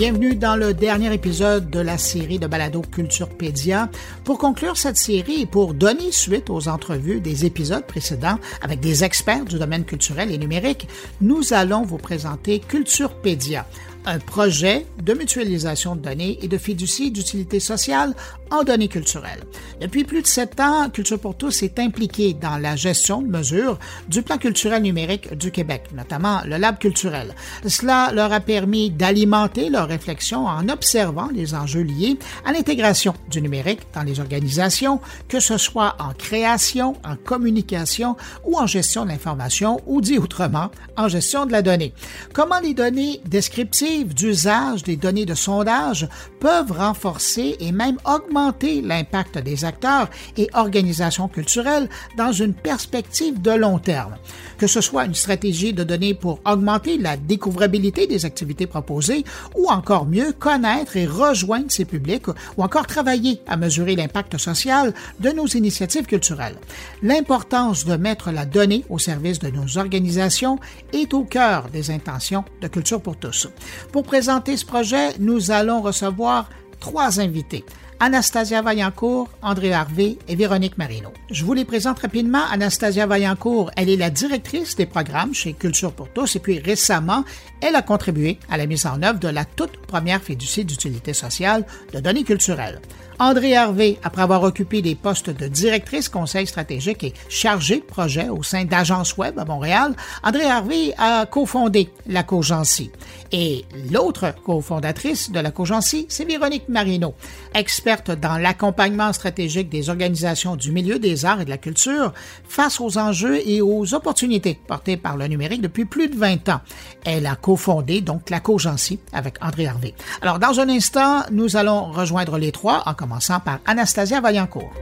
Bienvenue dans le dernier épisode de la série de balado Culturepédia. Pour conclure cette série et pour donner suite aux entrevues des épisodes précédents avec des experts du domaine culturel et numérique, nous allons vous présenter Culturepédia, un projet de mutualisation de données et de fiducie d'utilité sociale en données culturelles. Depuis plus de sept ans, Culture pour tous est impliqué dans la gestion de mesures du plan culturel numérique du Québec, notamment le Lab culturel. Cela leur a permis d'alimenter leur réflexion en observant les enjeux liés à l'intégration du numérique dans les organisations, que ce soit en création, en communication ou en gestion de l'information, ou dit autrement, en gestion de la donnée. Comment les données descriptives d'usage des données de sondage peuvent renforcer et même augmenter l'impact des acteurs et organisations culturelles dans une perspective de long terme. Que ce soit une stratégie de données pour augmenter la découvrabilité des activités proposées ou encore mieux connaître et rejoindre ces publics ou encore travailler à mesurer l'impact social de nos initiatives culturelles. L'importance de mettre la donnée au service de nos organisations est au cœur des intentions de Culture pour tous. Pour présenter ce projet, nous allons recevoir trois invités. Anastasia Vaillancourt, André Harvey et Véronique Marino. Je vous les présente rapidement. Anastasia Vaillancourt, elle est la directrice des programmes chez Culture pour tous et puis récemment, elle a contribué à la mise en œuvre de la toute première fiducie d'utilité sociale de données culturelles. André Hervé, après avoir occupé des postes de directrice conseil stratégique et chargé de projet au sein d'Agence Web à Montréal, André Hervé a cofondé la Cogency. Et l'autre cofondatrice de la Cogency, c'est Véronique Marino, experte dans l'accompagnement stratégique des organisations du milieu des arts et de la culture face aux enjeux et aux opportunités portées par le numérique depuis plus de 20 ans. Elle a cofondé donc la Cogency avec André Hervé. Alors, dans un instant, nous allons rejoindre les trois en commençant par Anastasia Vaillancourt.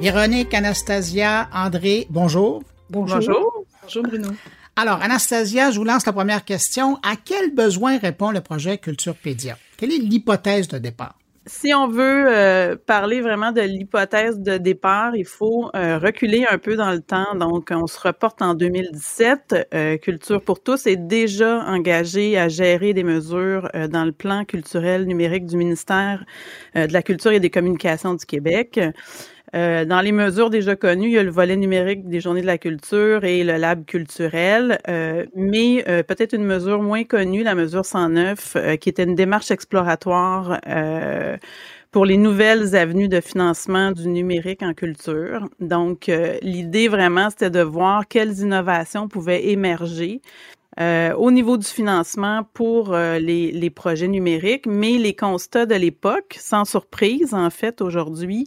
Véronique, Anastasia, André, bonjour. Bonjour. Bonjour. Bruno. Alors, Anastasia, je vous lance la première question. À quel besoin répond le projet Culture Pédia? Quelle est l'hypothèse de départ? Si on veut euh, parler vraiment de l'hypothèse de départ, il faut euh, reculer un peu dans le temps. Donc, on se reporte en 2017. Euh, Culture pour tous est déjà engagé à gérer des mesures dans le plan culturel numérique du ministère de la Culture et des Communications du Québec. Euh, dans les mesures déjà connues, il y a le volet numérique des journées de la culture et le lab culturel, euh, mais euh, peut-être une mesure moins connue, la mesure 109, qui était une démarche exploratoire pour les nouvelles avenues de financement du numérique en culture. Donc, l'idée vraiment, c'était de voir quelles innovations pouvaient émerger euh, au niveau du financement pour euh, les, projets numériques, mais les constats de l'époque, sans surprise en fait aujourd'hui,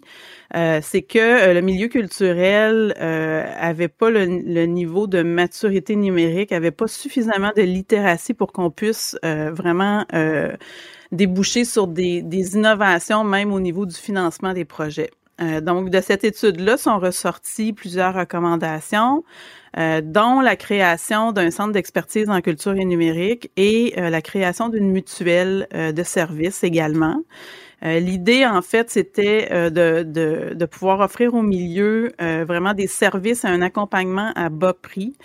euh, c'est que le milieu culturel avait pas le, niveau de maturité numérique, avait pas suffisamment de littératie pour qu'on puisse vraiment déboucher sur des innovations même au niveau du financement des projets. Donc, de cette étude-là sont ressorties plusieurs recommandations. Euh, dont la création d'un centre d'expertise en culture et numérique et euh, la création d'une mutuelle euh, de services également. L'idée, en fait, c'était de, de, de, pouvoir offrir au milieu vraiment des services un accompagnement à bas prix,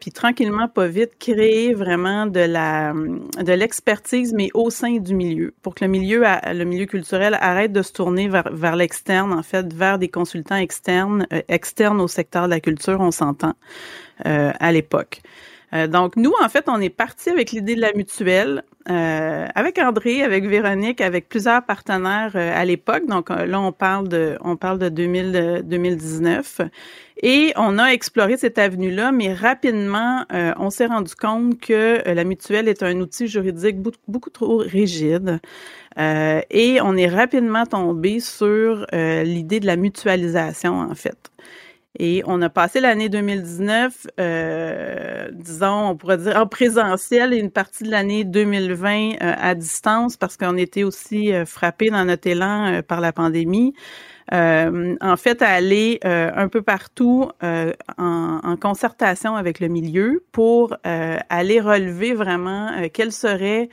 puis tranquillement, pas vite, créer vraiment de la de l'expertise, mais au sein du milieu, pour que le milieu, le milieu culturel arrête de se tourner vers, vers l'externe, en fait, vers des consultants externes, externes au secteur de la culture, on s'entend. Euh, à l'époque. Euh, donc, nous, en fait, on est parti avec l'idée de la mutuelle, euh, avec André, avec Véronique, avec plusieurs partenaires à l'époque. Donc, là, on parle de, on parle de 2000, 2019. Et on a exploré cette avenue-là, mais rapidement, on s'est rendu compte que la mutuelle est un outil juridique beaucoup, trop rigide. et on est rapidement tombé sur l'idée de la mutualisation, en fait. Et on a passé l'année 2019, euh, disons, on pourrait dire en présentiel et une partie de l'année 2020 euh, à distance parce qu'on était aussi euh, frappé dans notre élan par la pandémie. en fait, à aller un peu partout en, en, concertation avec le milieu pour aller relever vraiment quels seraient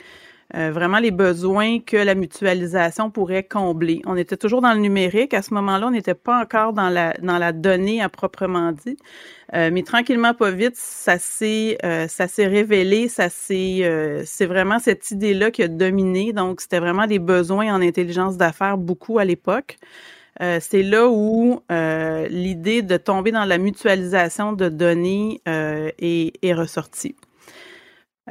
euh, vraiment les besoins que la mutualisation pourrait combler. On était toujours dans le numérique. À ce moment-là, on n'était pas encore dans la, dans la donnée à proprement dit. Euh, mais tranquillement, pas vite, ça s'est euh, ça s'est révélé, ça s'est c'est vraiment cette idée-là qui a dominé. Donc, c'était vraiment des besoins en intelligence d'affaires beaucoup à l'époque. c'est là où l'idée de tomber dans la mutualisation de données est ressortie.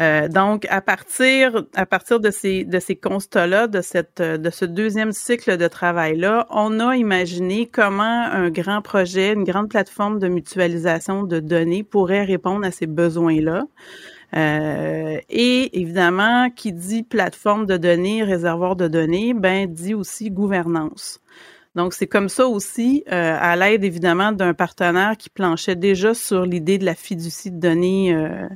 Euh, donc, à partir, à partir de ces, de ces constats-là, de, cette, de ce deuxième cycle de travail-là, on a imaginé comment un grand projet, une grande plateforme de mutualisation de données pourrait répondre à ces besoins-là. Euh, et évidemment, qui dit plateforme de données, réservoir de données, ben dit aussi gouvernance. Donc, c'est comme ça aussi, euh, à l'aide évidemment d'un partenaire qui planchait déjà sur l'idée de la fiducie de données euh,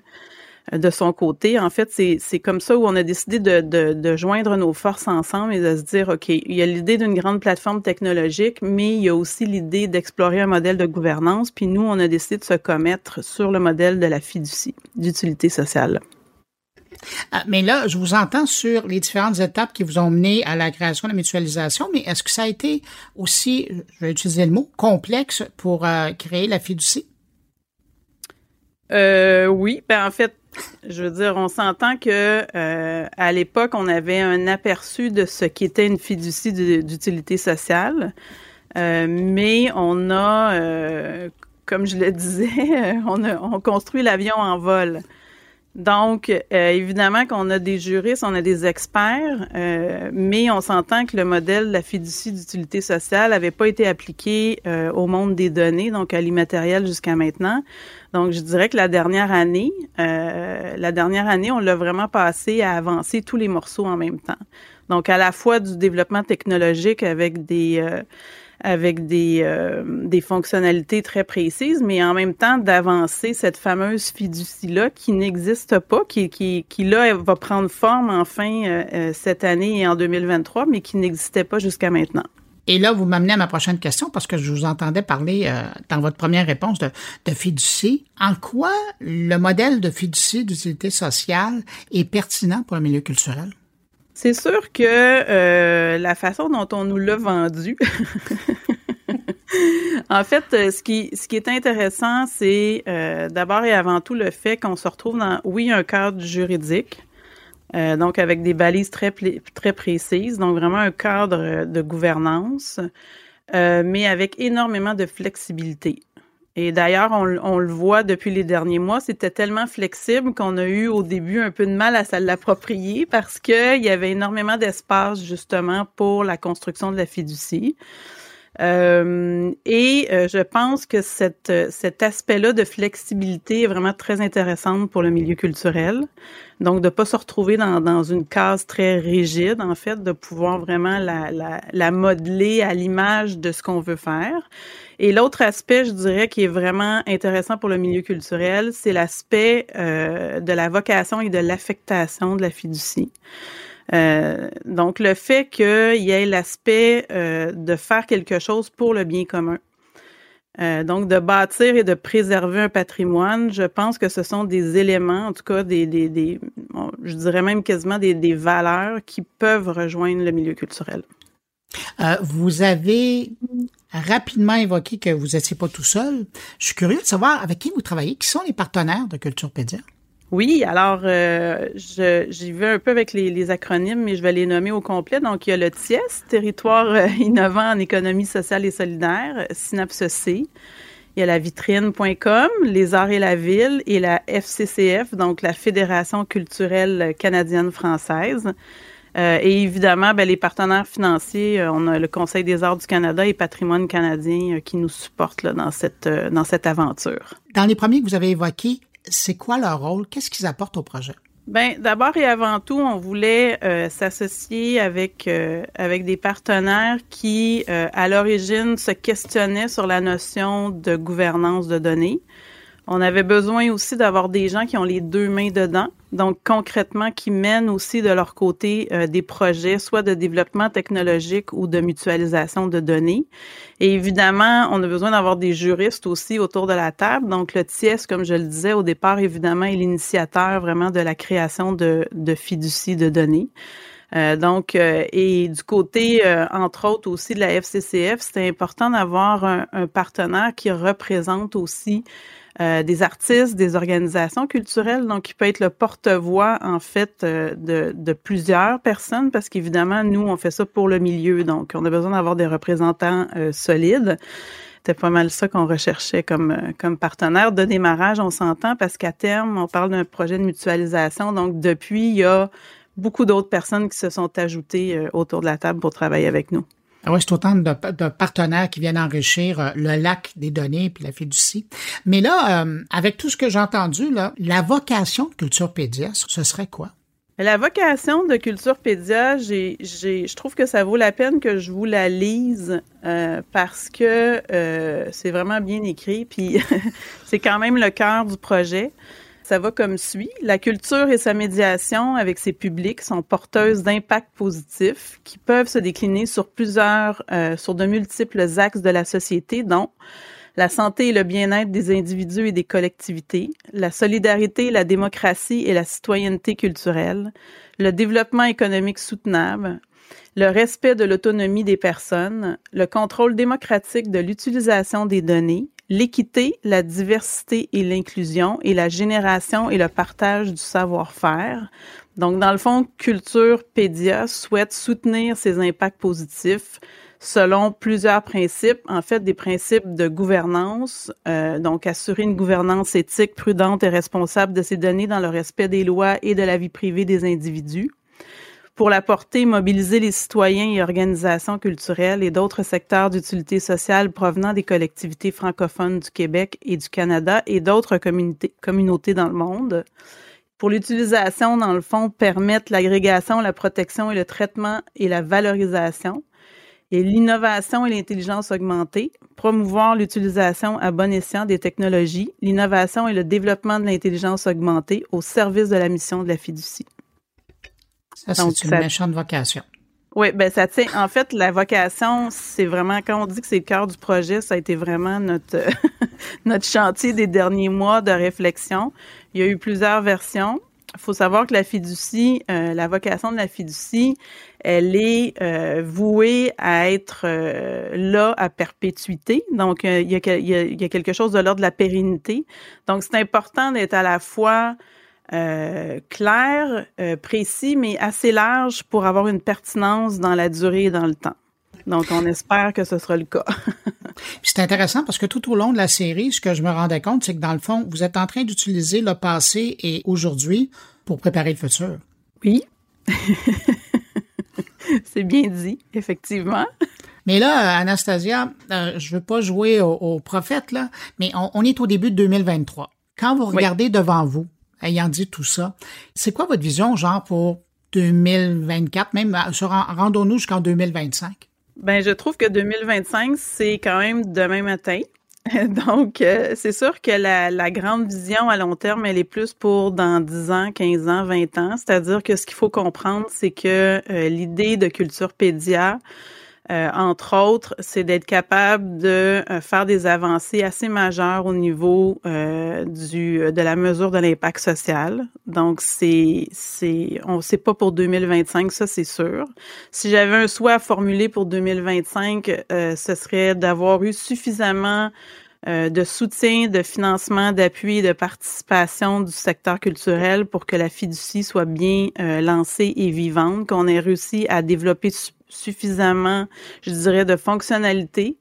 de son côté. En fait, c'est comme ça où on a décidé de, de, de, joindre nos forces ensemble et de se dire, OK, il y a l'idée d'une grande plateforme technologique, mais il y a aussi l'idée d'explorer un modèle de gouvernance. Puis nous, on a décidé de se commettre sur le modèle de la fiducie, d'utilité sociale. Ah, mais là, je vous entends sur les différentes étapes qui vous ont mené à la création de la mutualisation, mais est-ce que ça a été aussi, je vais utiliser le mot, complexe pour euh, créer la fiducie? Euh, oui, ben en fait, je veux dire, on s'entend que euh, à l'époque, on avait un aperçu de ce qu'était une fiducie d'utilité sociale, euh, mais on a, euh, comme je le disais, on, a, on construit l'avion en vol. Donc, évidemment qu'on a des juristes, on a des experts, mais on s'entend que le modèle de la fiducie d'utilité sociale n'avait pas été appliqué au monde des données, donc à l'immatériel jusqu'à maintenant. Donc, je dirais que la dernière année, euh, la dernière année, on l'a vraiment passé à avancer tous les morceaux en même temps. Donc, à la fois du développement technologique avec des euh, avec des, euh, des fonctionnalités très précises, mais en même temps d'avancer cette fameuse fiducie-là qui n'existe pas, qui, qui, qui là va prendre forme enfin cette année et en 2023, mais qui n'existait pas jusqu'à maintenant. Et là, vous m'amenez à ma prochaine question parce que je vous entendais parler euh, dans votre première réponse de, fiducie. En quoi le modèle de fiducie d'utilité sociale est pertinent pour le milieu culturel? C'est sûr que euh, la façon dont on nous l'a vendu, en fait, euh, ce qui est intéressant, c'est d'abord et avant tout le fait qu'on se retrouve dans, oui, un cadre juridique, euh, donc avec des balises très, très précises, donc vraiment un cadre de gouvernance, euh, mais avec énormément de flexibilité. Et d'ailleurs, on, on, le voit depuis les derniers mois, c'était tellement flexible qu'on a eu au début un peu de mal à l'approprier parce qu'il y avait énormément d'espace justement pour la construction de la fiducie. Euh, et euh, je pense que cette, cet aspect-là de flexibilité est vraiment très intéressant pour le milieu culturel. Donc, de pas se retrouver dans, dans une case très rigide, en fait, de pouvoir vraiment la, la, la modeler à l'image de ce qu'on veut faire. Et l'autre aspect, je dirais, qui est vraiment intéressant pour le milieu culturel, c'est l'aspect euh, de la vocation et de l'affectation de la fiducie. Euh, donc, le fait qu'il y ait l'aspect euh, de faire quelque chose pour le bien commun. Euh, donc, de bâtir et de préserver un patrimoine, je pense que ce sont des éléments, en tout cas, des, je dirais même quasiment des, valeurs qui peuvent rejoindre le milieu culturel. vous avez rapidement évoqué que vous n'étiez pas tout seul. Je suis curieux de savoir avec qui vous travaillez, qui sont les partenaires de Culturepédia. Oui, alors euh, j'y vais un peu avec les, acronymes, mais je vais les nommer au complet. Donc, il y a le TIES, Territoire euh, innovant en économie sociale et solidaire, Synapse C. Il y a la vitrine.com, les arts et la ville et la FCCF, donc la Fédération culturelle canadienne-française. Euh, et évidemment, ben, les partenaires financiers, euh, on a le Conseil des arts du Canada et Patrimoine canadien qui nous supportent dans, cette, dans cette aventure. Dans les premiers que vous avez évoqués, c'est quoi leur rôle? Qu'est-ce qu'ils apportent au projet? Ben, d'abord et avant tout, on voulait euh, s'associer avec euh, avec des partenaires qui, euh, à l'origine, se questionnaient sur la notion de gouvernance de données. On avait besoin aussi d'avoir des gens qui ont les deux mains dedans, donc concrètement qui mènent aussi de leur côté euh, des projets, soit de développement technologique ou de mutualisation de données. Et évidemment, on a besoin d'avoir des juristes aussi autour de la table. Donc le TIES, comme je le disais au départ, évidemment, est l'initiateur vraiment de la création de, de de données. Euh, donc, euh, et du côté, entre autres aussi de la FCCF, c'était important d'avoir un, un, partenaire qui représente aussi euh, des artistes, des organisations culturelles, donc qui peut être le porte-voix en fait euh, de, de, plusieurs personnes, parce qu'évidemment nous on fait ça pour le milieu, donc on a besoin d'avoir des représentants euh, solides. C'était pas mal ça qu'on recherchait comme comme partenaire de démarrage, on s'entend, parce qu'à terme on parle d'un projet de mutualisation, donc depuis il y a beaucoup d'autres personnes qui se sont ajoutées autour de la table pour travailler avec nous. Ah oui, c'est autant de, partenaires qui viennent enrichir euh, le lac des données puis la fiducie. Mais là, euh, avec tout ce que j'ai entendu, là, la vocation de Culturepédia, ce serait quoi? La vocation de Culturepédia, j'ai, j'ai, je trouve que ça vaut la peine que je vous la lise euh, parce que c'est vraiment bien écrit, puis c'est quand même le cœur du projet. Ça va comme suit. La culture et sa médiation avec ses publics sont porteuses d'impacts positifs qui peuvent se décliner sur plusieurs, euh, sur de multiples axes de la société, dont la santé et le bien-être des individus et des collectivités, la solidarité, la démocratie et la citoyenneté culturelle, le développement économique soutenable, le respect de l'autonomie des personnes, le contrôle démocratique de l'utilisation des données, l'équité, la diversité et l'inclusion et la génération et le partage du savoir-faire. Donc, dans le fond, Culture Pédia souhaite soutenir ces impacts positifs selon plusieurs principes, en fait des principes de gouvernance, euh, donc assurer une gouvernance éthique, prudente et responsable de ces données dans le respect des lois et de la vie privée des individus pour la porter, mobiliser les citoyens et organisations culturelles et d'autres secteurs d'utilité sociale provenant des collectivités francophones du Québec et du Canada et d'autres communautés dans le monde. Pour l'utilisation, dans le fond, permettre l'agrégation, la protection et le traitement et la valorisation et l'innovation et l'intelligence augmentée, promouvoir l'utilisation à bon escient des technologies, l'innovation et le développement de l'intelligence augmentée au service de la mission de la fiducie. Ça, c'est une méchante vocation. Oui, ben ça tient. En fait, la vocation, c'est vraiment quand on dit que c'est le cœur du projet, ça a été vraiment notre notre chantier des derniers mois de réflexion. Il y a eu plusieurs versions. Il faut savoir que la fiducie, euh, la vocation de la fiducie, elle est euh, vouée à être euh, là à perpétuité. Donc, il y, a, il y a quelque chose de l'ordre de la pérennité. Donc, c'est important d'être à la fois euh, clair, euh, précis, mais assez large pour avoir une pertinence dans la durée et dans le temps. Donc, on espère que ce sera le cas. c'est intéressant parce que tout au long de la série, ce que je me rendais compte, c'est que dans le fond, vous êtes en train d'utiliser le passé et aujourd'hui pour préparer le futur. Oui. c'est bien dit, effectivement. Mais là, Anastasia, euh, je veux pas jouer au, prophète, là, mais on, est au début de 2023. Quand vous regardez devant vous, ayant dit tout ça, c'est quoi votre vision, genre, pour 2024, même euh, rendons-nous jusqu'en 2025? Ben, je trouve que 2025, c'est quand même demain matin. Donc, euh, c'est sûr que la, grande vision à long terme, elle est plus pour dans 10 ans, 15 ans, 20 ans. C'est-à-dire que ce qu'il faut comprendre, c'est que euh, l'idée de culture pédia, euh, entre autres, c'est d'être capable de euh, faire des avancées assez majeures au niveau euh, du de la mesure de l'impact social. Donc c'est c'est on sait pas pour 2025 ça c'est sûr. Si j'avais un souhait à formuler pour 2025, ce serait d'avoir eu suffisamment de soutien, de financement, d'appui, de participation du secteur culturel pour que la fiducie soit bien lancée et vivante, qu'on ait réussi à développer suffisamment, je dirais, de fonctionnalité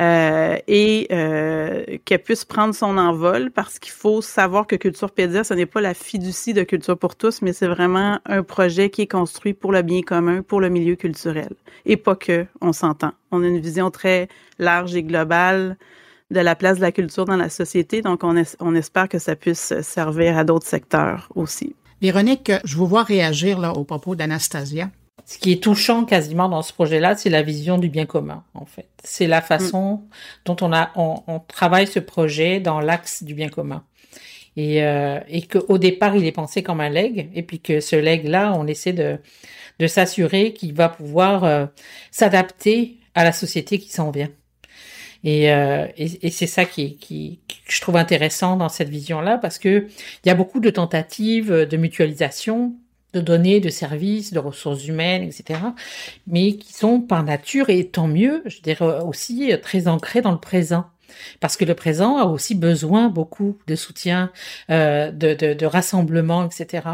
euh, et euh, qu'elle puisse prendre son envol parce qu'il faut savoir que Culturepédia, ce n'est pas la fiducie de Culture pour tous, mais c'est vraiment un projet qui est construit pour le bien commun, pour le milieu culturel. Et pas que, on s'entend. On a une vision très large et globale de la place de la culture dans la société, donc on, on espère que ça puisse servir à d'autres secteurs aussi. Véronique, je vous vois réagir là au propos d'Anastasia. Ce qui est touchant quasiment dans ce projet-là, c'est la vision du bien commun, en fait. C'est la façon mm. dont on, a, on, travaille ce projet dans l'axe du bien commun. Et, euh, et qu'au départ, il est pensé comme un leg, et puis que ce leg-là, on essaie de, de s'assurer qu'il va pouvoir euh, s'adapter à la société qui s'en vient. Et, euh, et, et c'est ça qui, qui, que je trouve intéressant dans cette vision-là, parce que il y a beaucoup de tentatives de mutualisation de données, de services, de ressources humaines, etc., mais qui sont par nature, et tant mieux, je dirais aussi très ancrés dans le présent. Parce que le présent a aussi besoin beaucoup de soutien, euh, de, de, de, rassemblement, etc.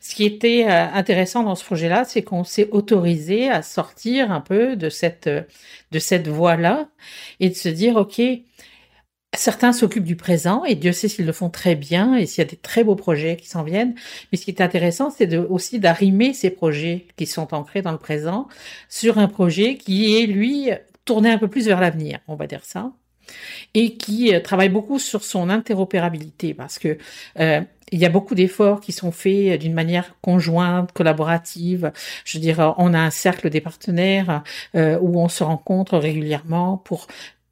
Ce qui était euh, intéressant dans ce projet-là, c'est qu'on s'est autorisé à sortir un peu de cette de cette voie-là et de se dire, ok, Certains s'occupent du présent et Dieu sait s'ils le font très bien et s'il y a des très beaux projets qui s'en viennent. Mais ce qui est intéressant, c'est de, aussi d'arrimer ces projets qui sont ancrés dans le présent sur un projet qui est, lui, tourné un peu plus vers l'avenir, on va dire ça, et qui euh, travaille beaucoup sur son interopérabilité parce que euh, il y a beaucoup d'efforts qui sont faits d'une manière conjointe, collaborative. Je veux dire, on a un cercle des partenaires euh, où on se rencontre régulièrement pour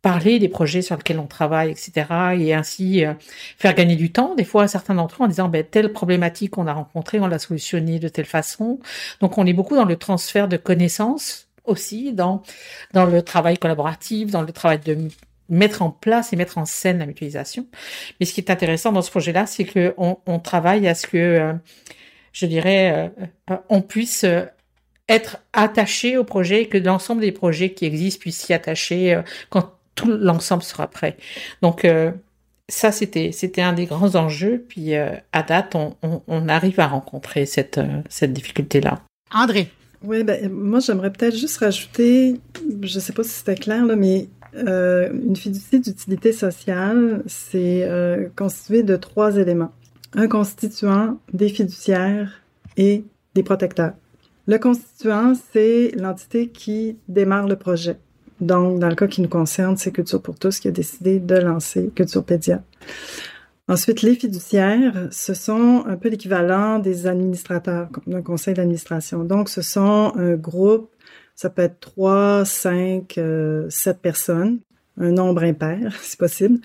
parler des projets sur lesquels on travaille, etc. Et ainsi euh, faire gagner du temps, des fois à certains d'entre eux, en disant, ben, telle problématique qu'on a rencontrée, on l'a solutionnée de telle façon. Donc on est beaucoup dans le transfert de connaissances aussi, dans, dans le travail collaboratif, dans le travail de mettre en place et mettre en scène la mutualisation. Mais ce qui est intéressant dans ce projet-là, c'est que on, on, travaille à ce que, euh, je dirais, euh, on puisse être attaché au projet et que l'ensemble des projets qui existent puissent s'y attacher quand tout l'ensemble sera prêt. Donc euh, ça, c'était c'était un des grands enjeux. Puis euh, à date, on, on, arrive à rencontrer cette euh, cette difficulté là. André. Oui, ben, moi j'aimerais peut-être juste rajouter, je ne sais pas si c'était clair là, mais une fiducie d'utilité sociale, c'est constitué de trois éléments un constituant, des fiduciaires et des protecteurs. Le constituant, c'est l'entité qui démarre le projet. Donc, dans le cas qui nous concerne, c'est Culture pour tous qui a décidé de lancer Culture Pédia. Ensuite, les fiduciaires, ce sont un peu l'équivalent des administrateurs d'un conseil d'administration. Donc, ce sont un groupe, ça peut être trois, cinq, euh, sept personnes, un nombre impair, si possible.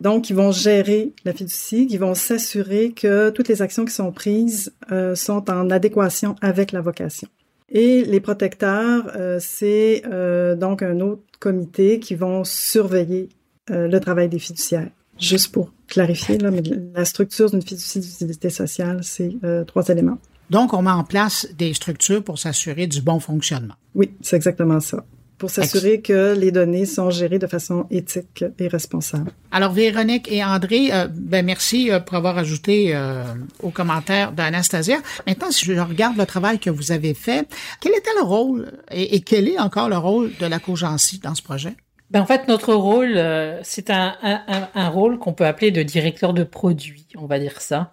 Donc, ils vont gérer la fiducie, ils vont s'assurer que toutes les actions qui sont prises euh, sont en adéquation avec la vocation. Et les protecteurs, euh, c'est euh, donc un autre comité qui vont surveiller euh, le travail des fiduciaires. Juste pour clarifier, là, mais la structure d'une fiducie d'utilité sociale, c'est trois éléments. Donc, on met en place des structures pour s'assurer du bon fonctionnement. Oui, c'est exactement ça pour s'assurer que les données sont gérées de façon éthique et responsable. Alors, Véronique et André, euh, ben merci euh, pour avoir ajouté euh, aux commentaires d'Anastasia. Maintenant, si je regarde le travail que vous avez fait, quel était le rôle et, et quel est encore le rôle de la Cogency dans ce projet? Ben en fait, notre rôle, euh, c'est un, un, rôle qu'on peut appeler de directeur de produit, on va dire ça.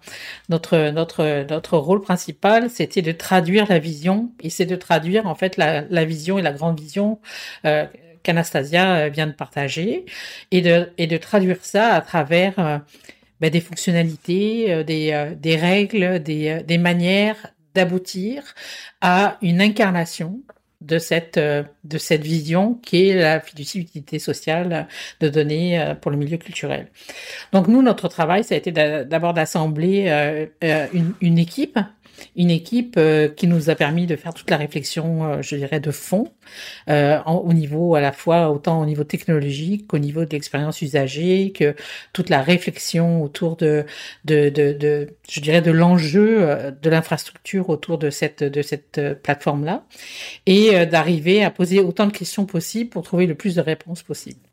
Notre notre notre rôle principal, c'était de traduire la vision, et c'est de traduire en fait la, la vision et la grande vision euh, qu'Anastasia euh, vient de partager, et de et de traduire ça à travers ben, des fonctionnalités, des des règles, des des manières d'aboutir à une incarnation de cette euh, de cette vision qui est la fiducie sociale de données euh, pour le milieu culturel. Donc nous notre travail ça a été d'abord d'assembler euh, une, une équipe une équipe euh, qui nous a permis de faire toute la réflexion, euh, je dirais, de fond, euh, au niveau à la fois autant au niveau technologique qu'au niveau de l'expérience usagée, que toute la réflexion autour de, de, de, de je dirais, de l'enjeu de l'infrastructure autour de cette de cette plateforme là, et d'arriver à poser autant de questions possibles pour trouver le plus de réponses possibles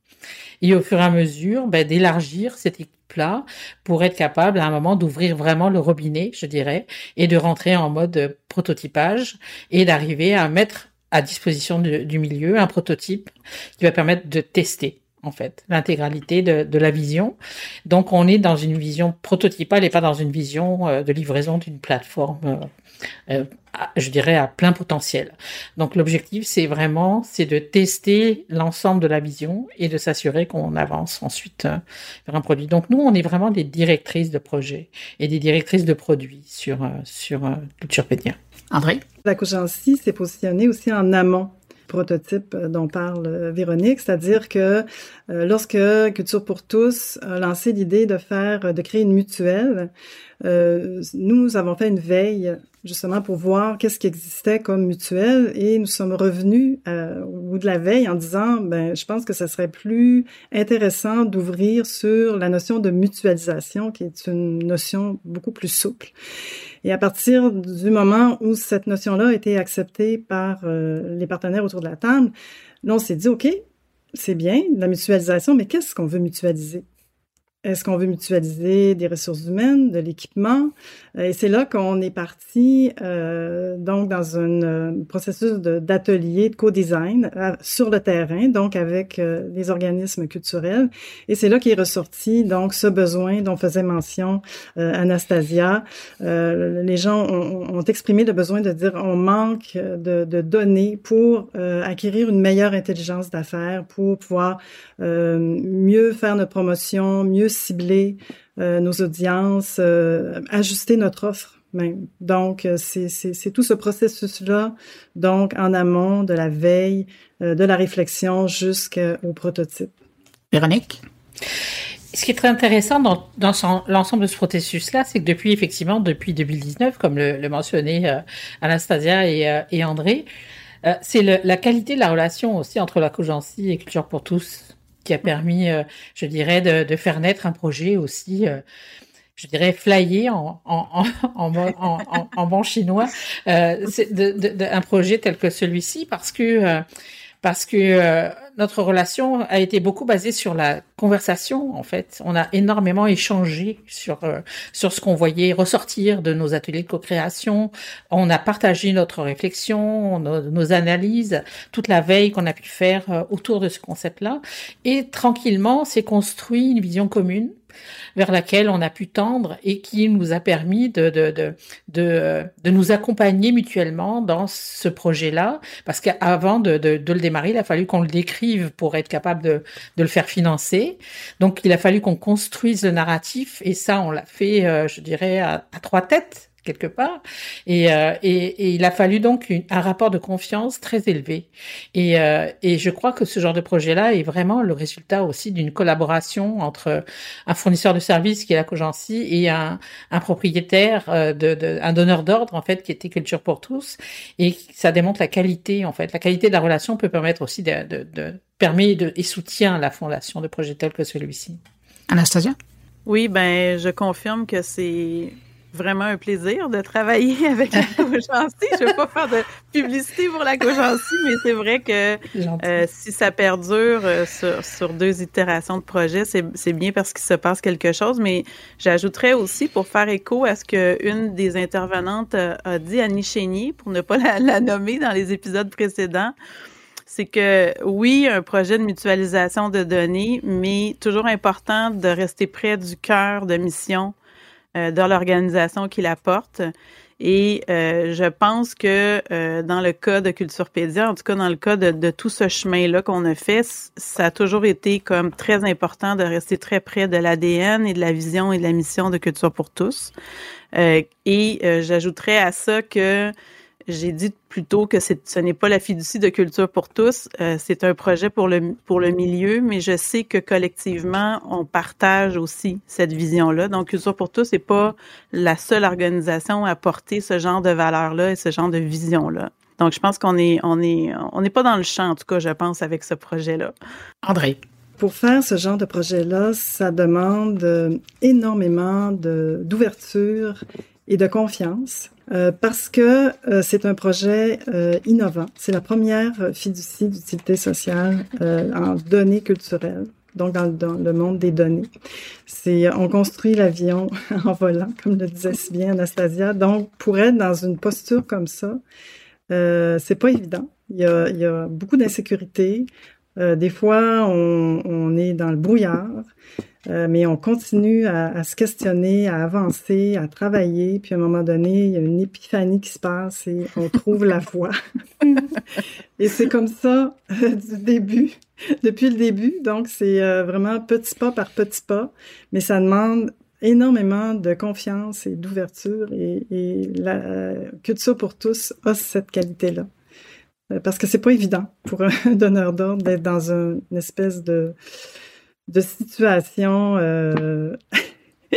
et au fur et à mesure ben, d'élargir cette équipe-là pour être capable à un moment d'ouvrir vraiment le robinet, je dirais, et de rentrer en mode prototypage et d'arriver à mettre à disposition du milieu un prototype qui va permettre de tester en fait, l'intégralité de, la vision. Donc, on est dans une vision prototypale et pas dans une vision euh, de livraison d'une plateforme, euh, euh je dirais, à plein potentiel. Donc, l'objectif, c'est vraiment, c'est de tester l'ensemble de la vision et de s'assurer qu'on avance ensuite euh, vers un produit. Donc, nous, on est vraiment des directrices de projets et des directrices de produits sur, sur Culturepédia. André? La Cogency s'est positionnée aussi en amont prototype dont parle Véronique, c'est-à-dire que euh, lorsque Culture pour tous a lancé l'idée de faire, de créer une mutuelle, euh, nous avons fait une veille justement pour voir qu'est-ce qui existait comme mutuelle et nous sommes revenus euh, au bout de la veille en disant ben je pense que ce serait plus intéressant d'ouvrir sur la notion de mutualisation qui est une notion beaucoup plus souple. Et à partir du moment où cette notion-là a été acceptée par euh, les partenaires autour de la table, là on s'est dit OK, c'est bien la mutualisation, mais qu'est-ce qu'on veut mutualiser? Est-ce qu'on veut mutualiser des ressources humaines, de l'équipement? Euh, et c'est là qu'on est parti euh, donc dans un euh, processus d'atelier de, co-design sur le terrain, donc avec les organismes culturels. Et c'est là qu'est ressorti donc ce besoin dont faisait mention Anastasia. les gens ont, ont, exprimé le besoin de dire on manque de, de données pour acquérir une meilleure intelligence d'affaires, pour pouvoir mieux faire notre promotion, mieux cibler euh, nos audiences, euh, ajuster notre offre. Même. Donc, euh, c'est tout ce processus-là, donc en amont de la veille, de la réflexion jusqu'au prototype. Véronique? Ce qui est très intéressant dans, dans l'ensemble de ce processus-là, c'est que depuis, effectivement, depuis 2019, comme le, le mentionnait Anastasia et, et André, c'est la qualité de la relation aussi entre la Cogency et Culture pour tous qui a permis, euh, je dirais, de, de, faire naître un projet aussi euh, je dirais flyé en en en en, en, bon chinois. Euh, de, de, un projet tel que celui-ci parce que parce que euh, notre relation a été beaucoup basée sur la conversation en fait. On a énormément échangé sur euh, sur ce qu'on voyait ressortir de nos ateliers de co-création. On a partagé notre réflexion, nos, analyses, toute la veille qu'on a pu faire euh, autour de ce concept-là. Et tranquillement, s'est construit une vision commune vers laquelle on a pu tendre et qui nous a permis de, de, de, de, de nous accompagner mutuellement dans ce projet-là. Parce qu'avant de, de, de, le démarrer, il a fallu qu'on le décrive pour être capable de, de le faire financer. Donc, il a fallu qu'on construise le narratif et ça, on l'a fait, euh, je dirais, à trois têtes quelque part. Et, euh, et, et, il a fallu donc un rapport de confiance très élevé. Et, euh, et je crois que ce genre de projet-là est vraiment le résultat aussi d'une collaboration entre un fournisseur de services qui est la Cogency et un, un propriétaire, euh, de, de, un donneur d'ordre en fait qui était Culture pour tous. Et ça démontre la qualité en fait. La qualité de la relation peut permettre aussi de, de, de permet de, et soutient la fondation de projets tels que celui-ci. Anastasia? Oui, ben je confirme que c'est vraiment un plaisir de travailler avec la Cogency. Je ne veux pas faire de publicité pour la Cogency, mais c'est vrai que euh, si ça perdure euh, sur, sur, deux itérations de projet, c'est bien parce qu'il se passe quelque chose. Mais j'ajouterais aussi, pour faire écho à ce qu'une des intervenantes a dit, Annie Chénier, pour ne pas la, la nommer dans les épisodes précédents, c'est que oui, un projet de mutualisation de données, mais toujours important de rester près du cœur de mission euh, dans l'organisation qui la porte. Et euh, je pense que euh, dans le cas de Culturepédia, en tout cas dans le cas de, tout ce chemin-là qu'on a fait, ça a toujours été comme très important de rester très près de l'ADN et de la vision et de la mission de Culture pour tous. et j'ajouterais à ça que j'ai dit plutôt que ce n'est pas la fiducie de culture pour tous, euh, c'est un projet pour le, pour le milieu, mais je sais que collectivement, on partage aussi cette vision-là. Donc, Culture pour tous n'est pas la seule organisation à porter ce genre de valeurs-là et ce genre de vision-là. Donc, je pense qu'on est, on est, on n'est pas dans le champ, en tout cas, je pense, avec ce projet-là. André. Pour faire ce genre de projet-là, ça demande euh, énormément d'ouverture et de confiance euh, parce que euh, c'est un projet euh, innovant. C'est la première fiducie d'utilité sociale en données culturelles, donc dans, dans, le monde des données. C'est on construit l'avion en volant, comme le disait si bien Anastasia. Donc pour être dans une posture comme ça, c'est pas évident. Il y a, il y a beaucoup d'insécurité. des fois, on, on, est dans le brouillard. Euh, mais on continue à, se questionner, à avancer, à travailler. Puis à un moment donné, il y a une épiphanie qui se passe et on trouve la voie. et c'est comme ça euh, du début, depuis le début. Donc c'est euh, vraiment petit pas par petit pas, mais ça demande énormément de confiance et d'ouverture. Et, et la culture pour tous a cette qualité-là. Parce que c'est pas évident pour un donneur d'ordre d'être dans une espèce de de situations. Euh...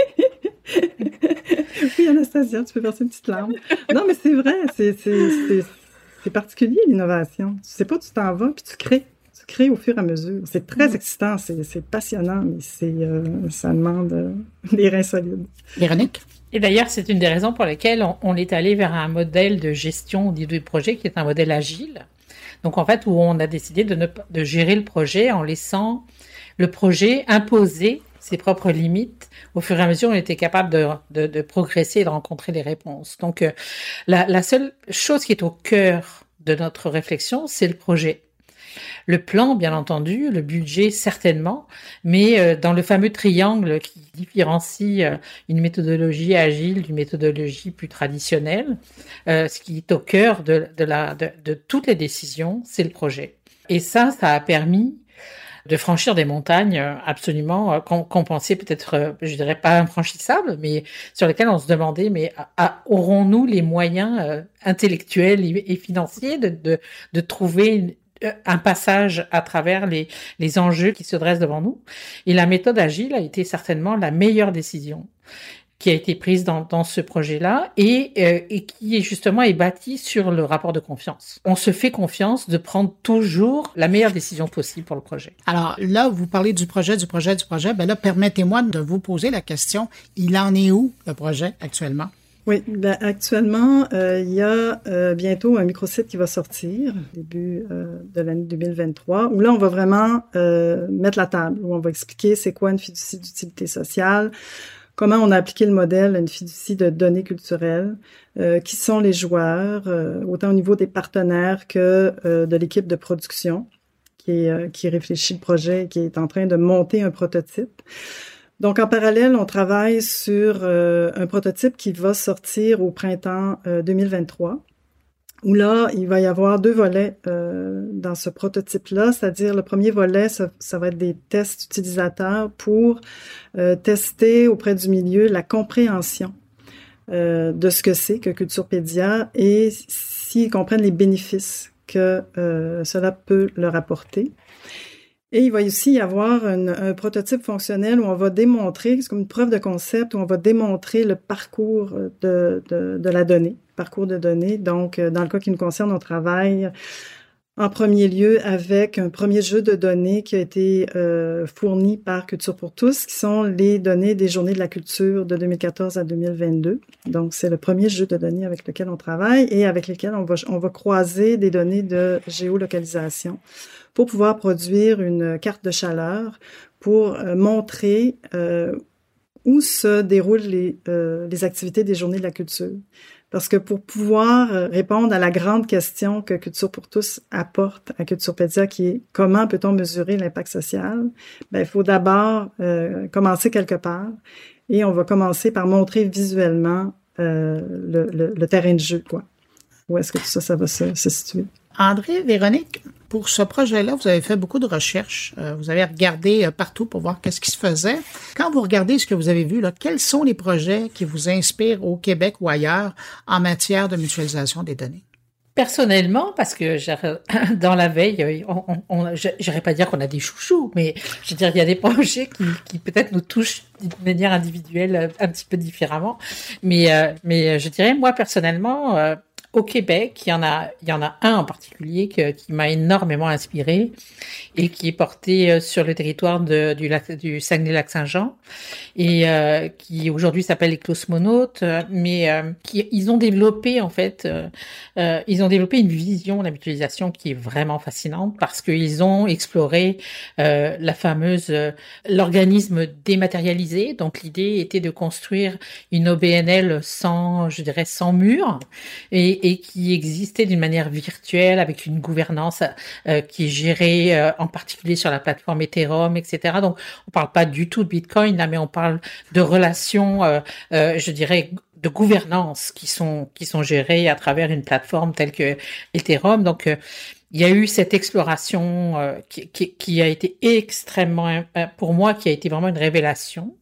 oui, Anastasia, tu peux verser une petite larme. Non, mais c'est vrai, c'est particulier l'innovation. Tu sais pas, tu t'en vas puis tu crées. Tu crées au fur et à mesure. C'est très mm. excitant, c'est passionnant, mais c'est euh, ça demande euh, des reins solides. Véronique? Et d'ailleurs, c'est une des raisons pour lesquelles on, est allé vers un modèle de gestion du projet qui est un modèle agile. Donc, en fait, où on a décidé de, ne, de gérer le projet en laissant le projet imposait ses propres limites. Au fur et à mesure, on était capable de, progresser et de rencontrer des réponses. Donc, euh, la, seule chose qui est au cœur de notre réflexion, c'est le projet. Le plan, bien entendu, le budget, certainement, mais euh, dans le fameux triangle qui différencie euh, une méthodologie agile d'une méthodologie plus traditionnelle, ce qui est au cœur de, de toutes les décisions, c'est le projet. Et ça, ça a permis de franchir des montagnes euh, absolument euh, qu'on peut-être, euh, je dirais pas infranchissables, mais sur lesquelles on se demandait, mais aurons-nous les moyens intellectuels et financiers de, de, de trouver un passage à travers les, les enjeux qui se dressent devant nous? Et la méthode agile a été certainement la meilleure décision qui a été prise dans, dans ce projet-là et, euh, et qui est justement est bâtie sur le rapport de confiance. On se fait confiance de prendre toujours la meilleure décision possible pour le projet. Alors là, vous parlez du projet, du projet, du projet. Ben là, permettez-moi de vous poser la question. Il en est où le projet actuellement? Oui, ben actuellement, euh, il y a euh, bientôt un microsite qui va sortir, début euh, de l'année 2023, où là, on va vraiment euh, mettre la table, où on va expliquer c'est quoi une fiducie d'utilité sociale, comment on a appliqué le modèle à une fiducie de données culturelles, euh, qui sont les joueurs, euh, autant au niveau des partenaires que euh, de l'équipe de production qui, qui réfléchit le projet, qui est en train de monter un prototype. Donc, en parallèle, on travaille sur un prototype qui va sortir au printemps 2023 où là, il va y avoir deux volets euh, dans ce prototype-là, c'est-à-dire le premier volet, ça, va être des tests utilisateurs pour euh, tester auprès du milieu la compréhension euh, de ce que c'est que Culturepédia et s'ils comprennent les bénéfices que cela peut leur apporter. Et il va aussi y avoir un prototype fonctionnel où on va démontrer, c'est comme une preuve de concept, où on va démontrer le parcours de, de, de la donnée parcours de données. Donc, euh, dans le cas qui nous concerne, on travaille en premier lieu avec un premier jeu de données qui a été euh, fourni par Culture pour tous, qui sont les données des journées de la culture de 2014 à 2022. Donc, c'est le premier jeu de données avec lequel on travaille et avec lequel on va, on va croiser des données de géolocalisation pour pouvoir produire une carte de chaleur pour euh, montrer où se déroulent les, les activités des journées de la culture. Parce que pour pouvoir euh, répondre à la grande question que Culture pour tous apporte à Culturepédia, qui est comment peut-on mesurer l'impact social, ben, il faut d'abord euh, commencer quelque part. Et on va commencer par montrer visuellement euh, le, le, terrain de jeu, quoi. Où est-ce que tout ça, ça va se, se situer? André, Véronique, pour ce projet-là, vous avez fait beaucoup de recherches. Euh, vous avez regardé euh, partout pour voir qu'est-ce qui se faisait. Quand vous regardez ce que vous avez vu, là, quels sont les projets qui vous inspirent au Québec ou ailleurs en matière de mutualisation des données? Personnellement, parce que dans la veille, on, on, j'irais pas dire qu'on a des chouchous, mais je veux dire, il y a des projets qui, qui peut-être nous touchent d'une manière individuelle un petit peu différemment. Mais, euh, mais je dirais, moi, personnellement, au Québec, il y en a, il y en a un en particulier qui m'a énormément inspiré et qui est porté euh, sur le territoire de, du, du Saguenay-Lac-Saint-Jean et euh, qui aujourd'hui s'appelle les Cosmonautes, mais euh, qui ils ont développé en fait, euh, ils ont développé une vision de la mutualisation qui est vraiment fascinante parce qu'ils ont exploré la fameuse l'organisme dématérialisé. Donc l'idée était de construire une OBNL sans, je dirais, sans mur et et qui existait d'une manière virtuelle avec une gouvernance euh, qui est gérée euh, en particulier sur la plateforme Ethereum, etc. Donc, on parle pas du tout de Bitcoin là, mais on parle de relations, euh, euh, je dirais, de gouvernance qui sont qui sont gérées à travers une plateforme telle que Ethereum. Donc, il y a eu cette exploration euh, qui, qui, qui, a été extrêmement, euh, pour moi, qui a été vraiment une révélation.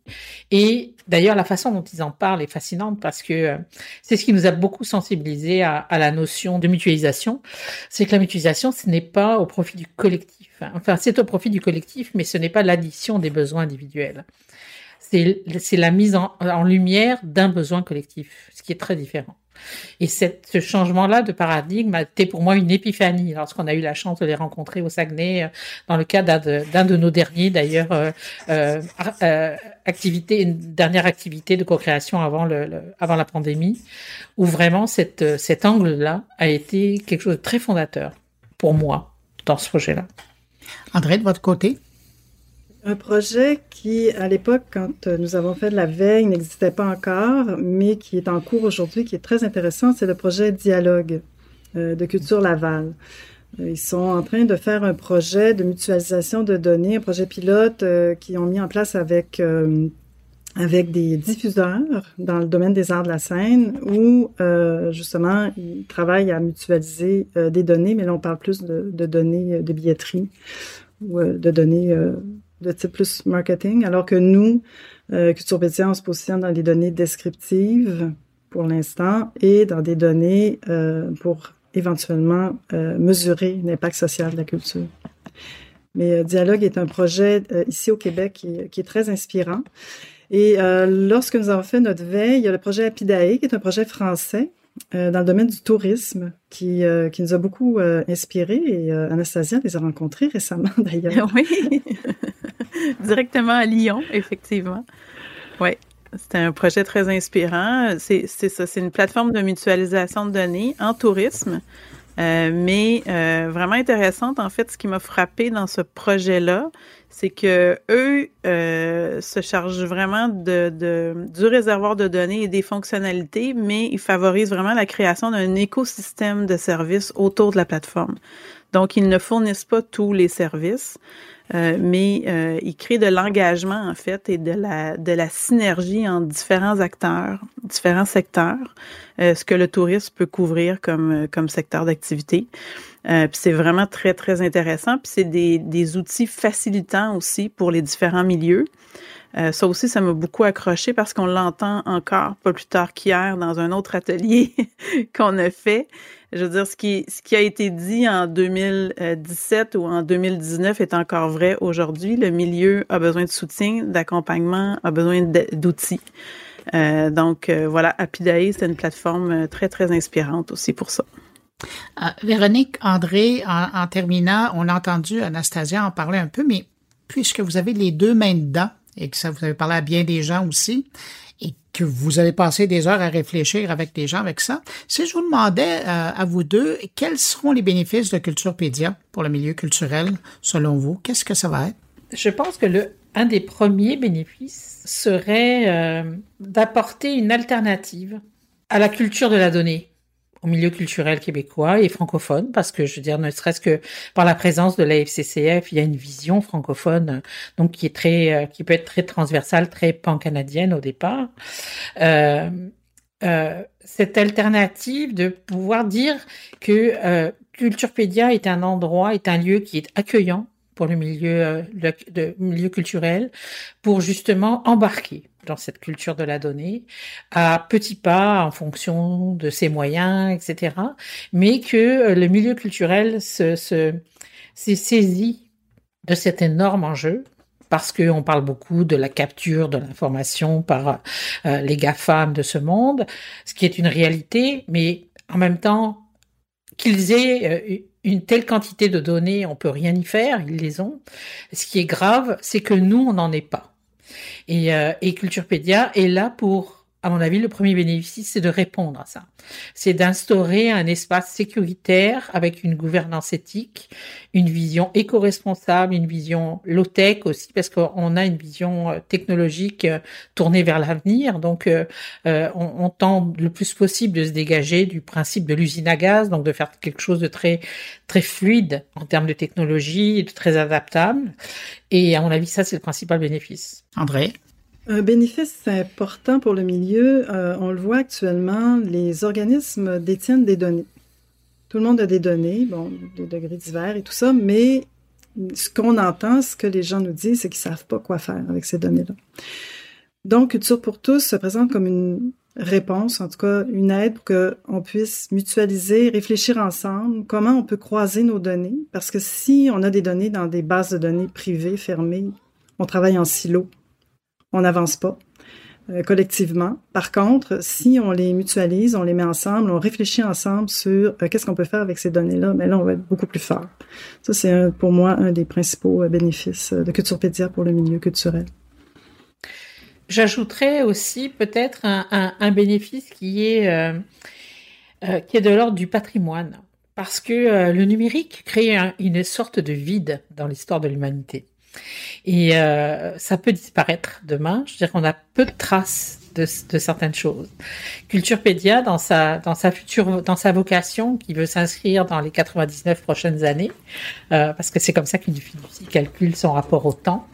Et d'ailleurs, la façon dont ils en parlent est fascinante parce que euh, c'est ce qui nous a beaucoup sensibilisé à, à, la notion de mutualisation. C'est que la mutualisation, ce n'est pas au profit du collectif. Hein. Enfin, c'est au profit du collectif, mais ce n'est pas l'addition des besoins individuels. C'est la mise en, en lumière d'un besoin collectif, ce qui est très différent. Et ce changement-là de paradigme a été pour moi une épiphanie lorsqu'on a eu la chance de les rencontrer au Saguenay euh, dans le cadre d'un de, nos derniers d'ailleurs euh, euh, activité, une dernière activité de co-création avant le, avant la pandémie, où vraiment cette, cet angle-là a été quelque chose de très fondateur pour moi dans ce projet-là. André, de votre côté? Un projet qui, à l'époque, quand nous avons fait de la veille, n'existait pas encore, mais qui est en cours aujourd'hui, qui est très intéressant, c'est le projet Dialogue euh, de Culture Laval. Euh, ils sont en train de faire un projet de mutualisation de données, un projet pilote euh, qu'ils ont mis en place avec avec des diffuseurs dans le domaine des arts de la scène où justement ils travaillent à mutualiser des données, mais là on parle plus de, de données de billetterie ou de données de type plus marketing, alors que nous, euh, Culturepedia, on se positionne dans des données descriptives pour l'instant et dans des données euh, pour éventuellement euh, mesurer l'impact social de la culture. Mais euh, Dialogue est un projet euh, ici au Québec qui, qui, est très inspirant. Et lorsque nous avons fait notre veille, il y a le projet Apidae, qui est un projet français dans le domaine du tourisme, qui, qui nous a beaucoup inspiré. Et Anastasia les a rencontrés récemment, d'ailleurs. Oui. Directement à Lyon, effectivement. Oui. C'était un projet très inspirant. C'est ça, c'est une plateforme de mutualisation de données en tourisme, euh, mais euh, vraiment intéressante. En fait, ce qui m'a frappé dans ce projet-là, c'est que eux euh, se chargent vraiment du réservoir de données et des fonctionnalités, mais ils favorisent vraiment la création d'un écosystème de services autour de la plateforme. Donc, ils ne fournissent pas tous les services. Euh, mais euh, il crée de l'engagement en fait et de la de la synergie entre différents acteurs, différents secteurs, euh, ce que le tourisme peut couvrir comme comme secteur d'activité. puis c'est vraiment très très intéressant. Puis c'est des des outils facilitants aussi pour les différents milieux. Ça aussi, ça m'a beaucoup accroché parce qu'on l'entend encore pas plus tard qu'hier dans un autre atelier qu'on a fait. Je veux dire, ce qui, ce qui a été dit en 2017 ou en 2019 est encore vrai aujourd'hui. Le milieu a besoin de soutien, d'accompagnement, a besoin d'outils. Euh, donc euh, voilà, Apidae, c'est une plateforme euh, très, très inspirante aussi pour ça. Euh, Véronique, André, en, en, terminant, on a entendu Anastasia en parler un peu, mais puisque vous avez les deux mains dedans et que ça vous avez parlé à bien des gens aussi, et que vous avez passé des heures à réfléchir avec des gens avec ça, si je vous demandais euh, à vous deux, quels seront les bénéfices de Culturepédia pour le milieu culturel, selon vous? Qu'est-ce que ça va être? Je pense que le, un des premiers bénéfices serait euh, d'apporter une alternative à la culture de la donnée au milieu culturel québécois et francophone, parce que je veux dire, ne serait-ce que par la présence de la FCCF, il y a une vision francophone, donc qui est très, euh, qui peut être très transversale, très pan-canadienne au départ. Euh, euh, cette alternative de pouvoir dire que euh, est un endroit, est un lieu qui est accueillant pour le milieu, euh, le milieu culturel, pour justement embarquer dans cette culture de la donnée à petits pas en fonction de ses moyens, etc. Mais que euh, le milieu culturel se, se, s'est saisi de cet énorme enjeu parce qu'on parle beaucoup de la capture de l'information par euh, les GAFAM de ce monde, ce qui est une réalité, mais en même temps, qu'ils aient euh, une telle quantité de données, on peut rien y faire, ils les ont. Ce qui est grave, c'est que nous, on n'en est pas. Et, euh, et est là pour à mon avis, le premier bénéfice, c'est de répondre à ça. C'est d'instaurer un espace sécuritaire avec une gouvernance éthique, une vision éco-responsable, une vision low-tech aussi, parce qu'on a une vision euh, technologique euh, tournée vers l'avenir. Donc, euh, on, on, tend le plus possible de se dégager du principe de l'usine à gaz, donc de faire quelque chose de très très fluide en termes de technologie, de très adaptable. Et à mon avis, ça, c'est le principal bénéfice. André? Un bénéfice important pour le milieu, euh, on le voit actuellement, les organismes détiennent des données. Tout le monde a des données, bon, de degrés divers et tout ça, mais ce qu'on entend, ce que les gens nous disent, c'est qu'ils savent pas quoi faire avec ces données-là. Donc, Culture pour tous se présente comme une réponse, en tout cas une aide pour qu'on puisse mutualiser, réfléchir ensemble, comment on peut croiser nos données, parce que si on a des données dans des bases de données privées, fermées, on travaille en silo on n'avance pas euh, collectivement. Par contre, si on les mutualise, on les met ensemble, on réfléchit ensemble sur euh, qu'est-ce qu'on peut faire avec ces données-là, mais là, on va être beaucoup plus fort. Ça, c'est pour moi un des principaux euh, bénéfices de Culturepédia pour le milieu culturel. J'ajouterais aussi peut-être un, bénéfice qui est, qui est de l'ordre du patrimoine, parce que le numérique crée une sorte de vide dans l'histoire de l'humanité. Et euh, ça peut disparaître demain. Je veux dire qu'on a peu de traces de, de, certaines choses. Culturepédia, dans sa, dans sa future, dans sa vocation, qui veut s'inscrire dans les 99 prochaines années, euh, parce que c'est comme ça fiducie calcule son rapport au temps,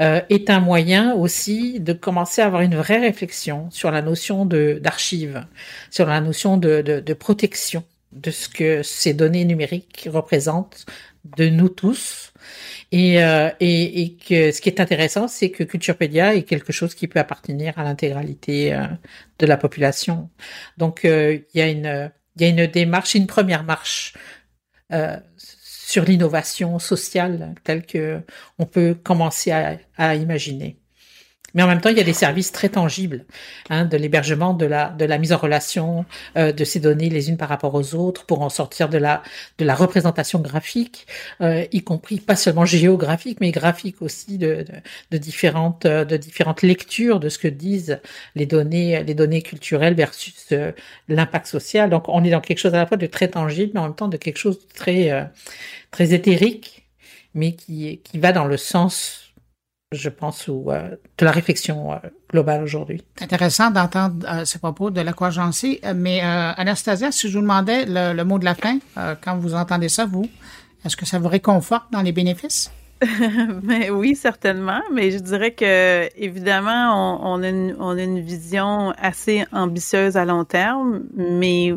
euh, est un moyen aussi de commencer à avoir une vraie réflexion sur la notion de d'archives, sur la notion de, de, de protection de ce que ces données numériques représentent de nous tous et, euh, et, et, que ce qui est intéressant, c'est que Culturepédia est quelque chose qui peut appartenir à l'intégralité euh, de la population. Donc euh, il y a une il y a une démarche, une première marche sur l'innovation sociale telle que on peut commencer à, à imaginer. Mais en même temps, il y a des services très tangibles, hein, de l'hébergement, de la, de la mise en relation euh, de ces données les unes par rapport aux autres, pour en sortir de la, de la représentation graphique, euh, y compris pas seulement géographique, mais graphique aussi de, de, de, différentes, euh, de différentes lectures de ce que disent les données, les données culturelles versus euh, l'impact social. Donc, on est dans quelque chose à la fois de très tangible, mais en même temps de quelque chose de très, euh, très éthérique, mais qui, qui va dans le sens je pense, ou euh, de la réflexion euh, globale aujourd'hui. Intéressant d'entendre euh, ces propos de l'aquagency. Mais Anastasia, si je vous demandais le, mot de la fin, quand vous entendez ça, vous, est-ce que ça vous réconforte dans les bénéfices? mais oui, certainement. Mais je dirais que évidemment, on, a une, on a une vision assez ambitieuse à long terme, mais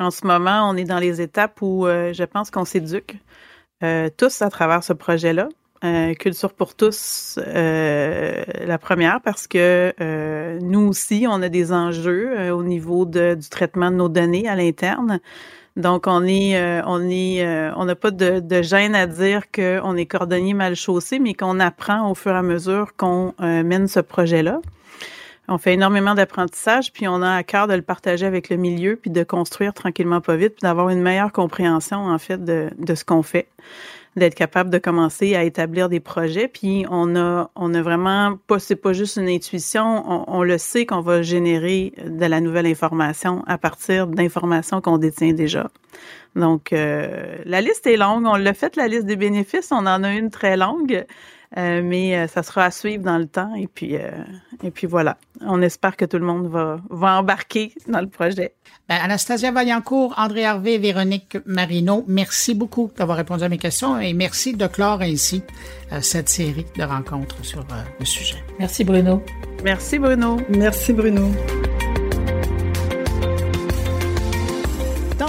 en ce moment, on est dans les étapes où je pense qu'on s'éduque tous à travers ce projet-là. Euh, culture pour tous, euh, la première, parce que euh, nous aussi, on a des enjeux au niveau de, du traitement de nos données à l'interne. Donc, on est, on est, on n'a pas de, de, gêne à dire qu'on est cordonnier mal chaussé, mais qu'on apprend au fur et à mesure qu'on mène ce projet-là. On fait énormément d'apprentissage, puis on a à cœur de le partager avec le milieu, puis de construire tranquillement pas vite, puis d'avoir une meilleure compréhension en fait de, de ce qu'on fait d'être capable de commencer à établir des projets. Puis on a, on a vraiment pas, c'est pas juste une intuition. On, le sait qu'on va générer de la nouvelle information à partir d'informations qu'on détient déjà. Donc euh, la liste est longue. On l'a fait la liste des bénéfices. On en a une très longue. Euh, mais euh, ça sera à suivre dans le temps. Et puis, euh, et puis voilà. On espère que tout le monde va, va embarquer dans le projet. Ben, Anastasia Vaillancourt, André Hervé, Véronique Marino, merci beaucoup d'avoir répondu à mes questions et merci de clore ainsi cette série de rencontres sur le sujet. Merci Bruno. Merci Bruno. Merci Bruno.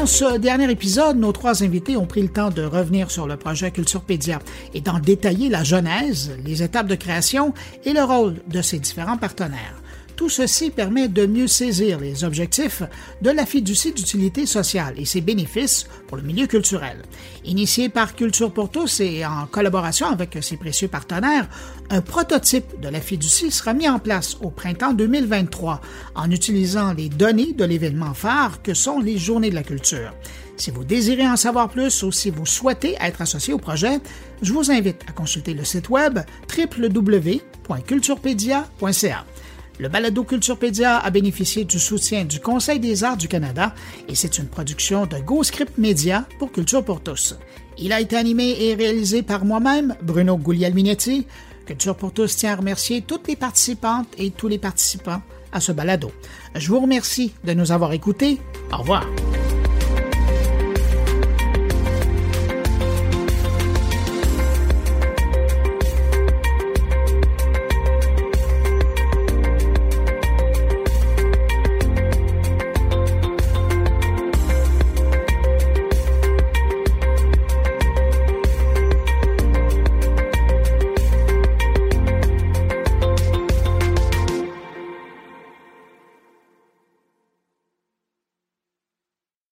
Dans ce dernier épisode, nos trois invités ont pris le temps de revenir sur le projet Culturepédia et d'en détailler la genèse, les étapes de création et le rôle de ses différents partenaires. Tout ceci permet de mieux saisir les objectifs de la fiducie d'utilité sociale et ses bénéfices pour le milieu culturel. Initié par Culture pour tous et en collaboration avec ses précieux partenaires, un prototype de la fiducie sera mis en place au printemps 2023 en utilisant les données de l'événement phare que sont les Journées de la culture. Si vous désirez en savoir plus ou si vous souhaitez être associé au projet, je vous invite à consulter le site web www.culturepedia.ca. Le balado Culturepédia a bénéficié du soutien du Conseil des arts du Canada et c'est une production de GoScript Media pour Culture pour tous. Il a été animé et réalisé par moi-même, Bruno Guglielminetti. Culture pour tous tient à remercier toutes les participantes et tous les participants à ce balado. Je vous remercie de nous avoir écoutés. Au revoir.